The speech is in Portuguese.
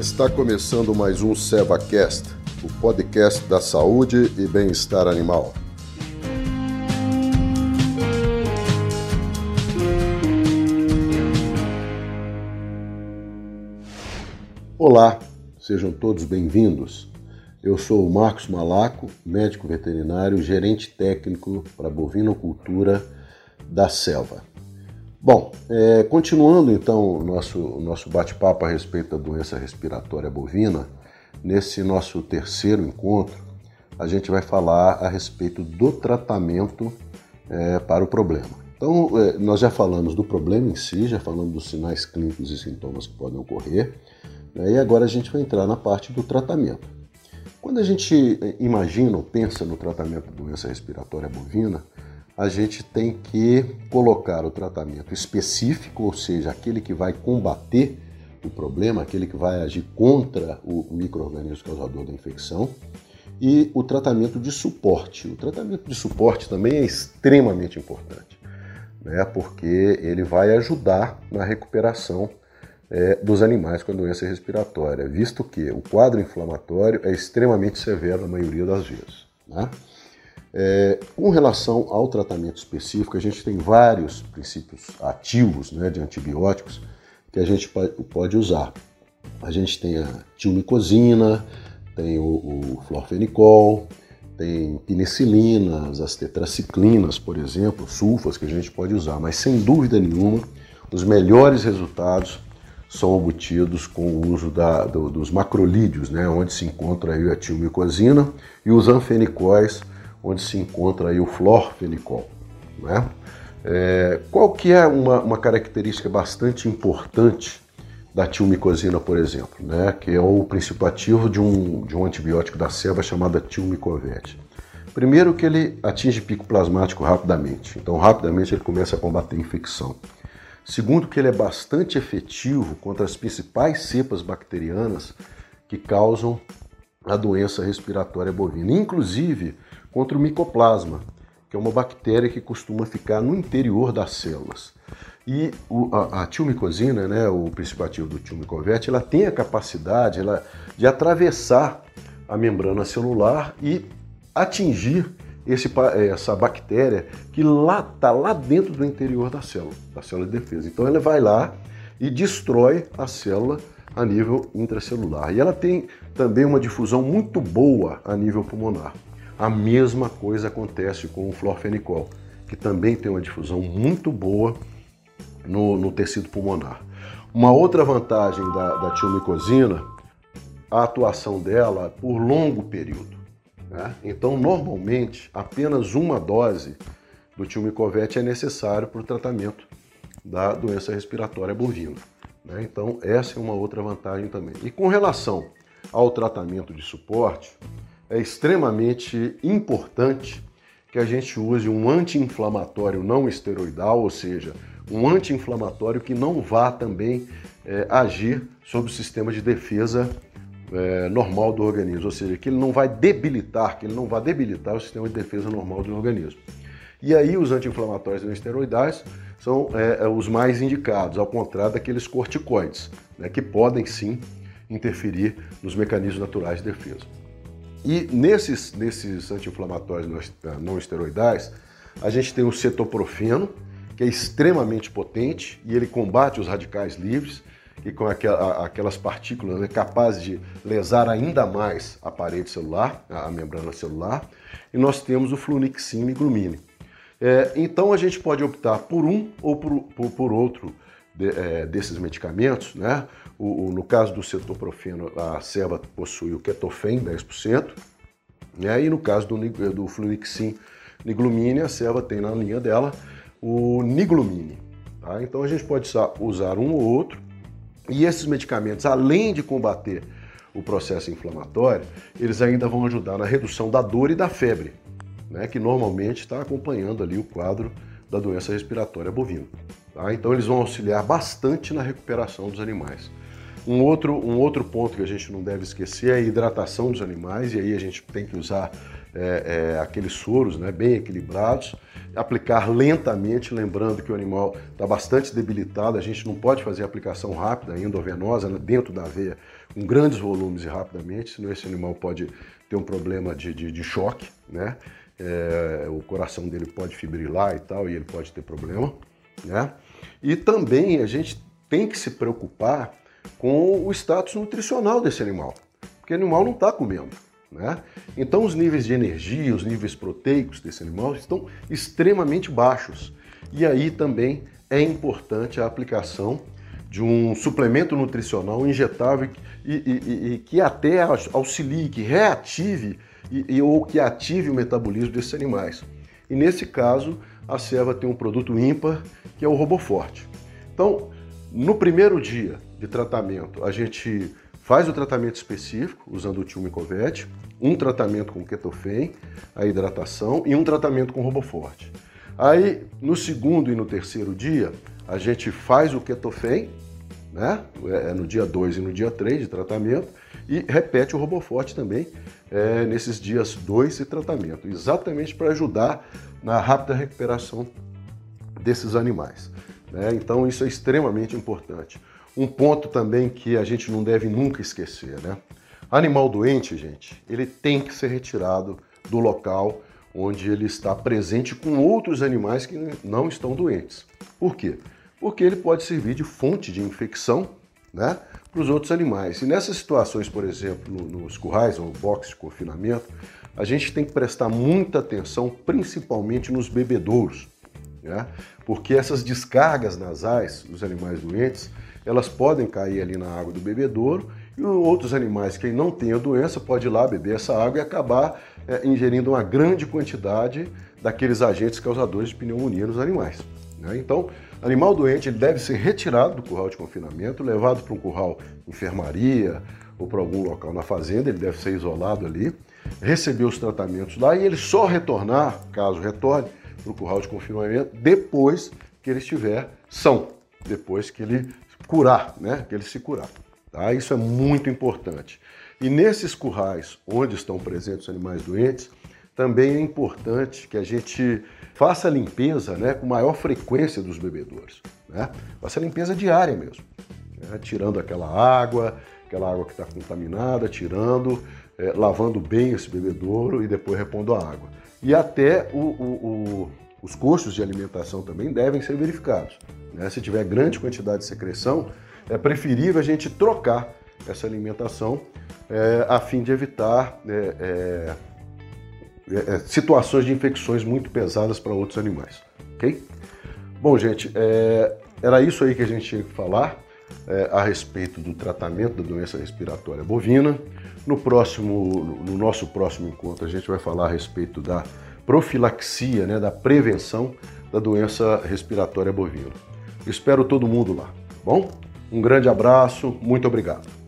Está começando mais um SevaCast, o podcast da saúde e bem-estar animal. Olá, sejam todos bem-vindos. Eu sou o Marcos Malaco, médico veterinário, gerente técnico para bovinocultura da selva. Bom, é, continuando então o nosso, nosso bate-papo a respeito da doença respiratória bovina, nesse nosso terceiro encontro, a gente vai falar a respeito do tratamento é, para o problema. Então, é, nós já falamos do problema em si, já falamos dos sinais clínicos e sintomas que podem ocorrer, né, e agora a gente vai entrar na parte do tratamento. Quando a gente é, imagina ou pensa no tratamento da doença respiratória bovina, a gente tem que colocar o tratamento específico, ou seja, aquele que vai combater o problema, aquele que vai agir contra o microorganismo causador da infecção, e o tratamento de suporte. O tratamento de suporte também é extremamente importante, né, porque ele vai ajudar na recuperação é, dos animais com a doença respiratória, visto que o quadro inflamatório é extremamente severo na maioria das vezes. Né? É, com relação ao tratamento específico, a gente tem vários princípios ativos né, de antibióticos que a gente pode usar. A gente tem a tilmicosina, tem o, o florfenicol, tem penicilinas, as tetraciclinas, por exemplo, sulfas que a gente pode usar, mas sem dúvida nenhuma, os melhores resultados são obtidos com o uso da, do, dos macrolídeos, né, onde se encontra aí a tilmicosina e os anfenicóis, onde se encontra aí o florfenicol. Né? É, qual que é uma, uma, característica bastante importante da tilmicosina, por exemplo, né? que é o princípio ativo de um, de um antibiótico da selva chamada tilmicovete? Primeiro que ele atinge pico plasmático rapidamente, então rapidamente ele começa a combater a infecção. Segundo que ele é bastante efetivo contra as principais cepas bacterianas que causam a doença respiratória bovina, inclusive contra o micoplasma, que é uma bactéria que costuma ficar no interior das células. E o, a, a tilmicosina, né, o princípio ativo do tilmicovete, ela tem a capacidade ela, de atravessar a membrana celular e atingir esse, essa bactéria que lá está lá dentro do interior da célula, da célula de defesa. Então ela vai lá e destrói a célula a nível intracelular. E ela tem também uma difusão muito boa a nível pulmonar. A mesma coisa acontece com o florfenicol, que também tem uma difusão muito boa no, no tecido pulmonar. Uma outra vantagem da, da tilmicosina, a atuação dela por longo período. Né? Então, normalmente, apenas uma dose do tilmicovete é necessário para o tratamento da doença respiratória bovina. Né? Então, essa é uma outra vantagem também. E com relação ao tratamento de suporte, é extremamente importante que a gente use um anti-inflamatório não esteroidal, ou seja, um anti-inflamatório que não vá também é, agir sobre o sistema de defesa é, normal do organismo, ou seja, que ele não vai debilitar, que ele não vai debilitar o sistema de defesa normal do organismo. E aí os anti-inflamatórios não esteroidais são é, é os mais indicados, ao contrário daqueles corticoides, né, que podem sim interferir nos mecanismos naturais de defesa. E nesses, nesses anti-inflamatórios não esteroidais, a gente tem o cetoprofeno, que é extremamente potente e ele combate os radicais livres, que com aquelas partículas é capazes de lesar ainda mais a parede celular, a membrana celular. E nós temos o flunixin e glumine. É, então a gente pode optar por um ou por, por, por outro de, é, desses medicamentos, né? O, o, no caso do cetoprofeno, a ceva possui o ketofen, 10%, né? e no caso do, do fluixin niglumine, a ceva tem na linha dela o niglumine. Tá? Então a gente pode usar um ou outro, e esses medicamentos, além de combater o processo inflamatório, eles ainda vão ajudar na redução da dor e da febre, né? que normalmente está acompanhando ali o quadro da doença respiratória bovina. Tá? Então eles vão auxiliar bastante na recuperação dos animais. Um outro, um outro ponto que a gente não deve esquecer é a hidratação dos animais, e aí a gente tem que usar é, é, aqueles soros né, bem equilibrados, aplicar lentamente, lembrando que o animal está bastante debilitado, a gente não pode fazer aplicação rápida, endovenosa, né, dentro da veia, com grandes volumes e rapidamente, senão esse animal pode ter um problema de, de, de choque, né? É, o coração dele pode fibrilar e tal, e ele pode ter problema, né? E também a gente tem que se preocupar com o status nutricional desse animal, porque o animal não está comendo. Né? Então, os níveis de energia, os níveis proteicos desse animal estão extremamente baixos. E aí também é importante a aplicação de um suplemento nutricional injetável e, e, e que até auxilie, que reative e, ou que ative o metabolismo desses animais. E nesse caso, a Seva tem um produto ímpar, que é o Roboforte. Então, no primeiro dia de tratamento, a gente faz o tratamento específico usando o Tilmicovet, um tratamento com ketofen, a hidratação e um tratamento com Roboforte. Aí, no segundo e no terceiro dia, a gente faz o ketofen, né? É, é no dia 2 e no dia 3 de tratamento, e repete o Roboforte também é, nesses dias 2 de tratamento, exatamente para ajudar na rápida recuperação desses animais. Né? Então isso é extremamente importante. Um ponto também que a gente não deve nunca esquecer, né? Animal doente, gente, ele tem que ser retirado do local onde ele está presente com outros animais que não estão doentes. Por quê? Porque ele pode servir de fonte de infecção né, para os outros animais. E nessas situações, por exemplo, nos currais ou boxes de confinamento, a gente tem que prestar muita atenção, principalmente nos bebedouros, né? porque essas descargas nasais dos animais doentes, elas podem cair ali na água do bebedouro e outros animais que não têm a doença podem ir lá beber essa água e acabar é, ingerindo uma grande quantidade daqueles agentes causadores de pneumonia nos animais. Né? Então, animal doente ele deve ser retirado do curral de confinamento, levado para um curral enfermaria ou para algum local na fazenda, ele deve ser isolado ali, receber os tratamentos lá e ele só retornar, caso retorne, para o curral de confinamento depois que ele estiver são, depois que ele curar, né? Que ele se curar. Tá? Isso é muito importante. E nesses currais onde estão presentes animais doentes, também é importante que a gente faça a limpeza né, com maior frequência dos bebedouros. Né? Faça a limpeza diária mesmo, né? tirando aquela água, aquela água que está contaminada, tirando, é, lavando bem esse bebedouro e depois repondo a água. E até o, o, o, os custos de alimentação também devem ser verificados. Né? Se tiver grande quantidade de secreção, é preferível a gente trocar essa alimentação é, a fim de evitar é, é, é, é situações de infecções muito pesadas para outros animais, ok? Bom, gente, é, era isso aí que a gente tinha que falar a respeito do tratamento da doença respiratória bovina. No próximo, no nosso próximo encontro, a gente vai falar a respeito da profilaxia, né, da prevenção da doença respiratória bovina. Espero todo mundo lá. Bom, um grande abraço, muito obrigado.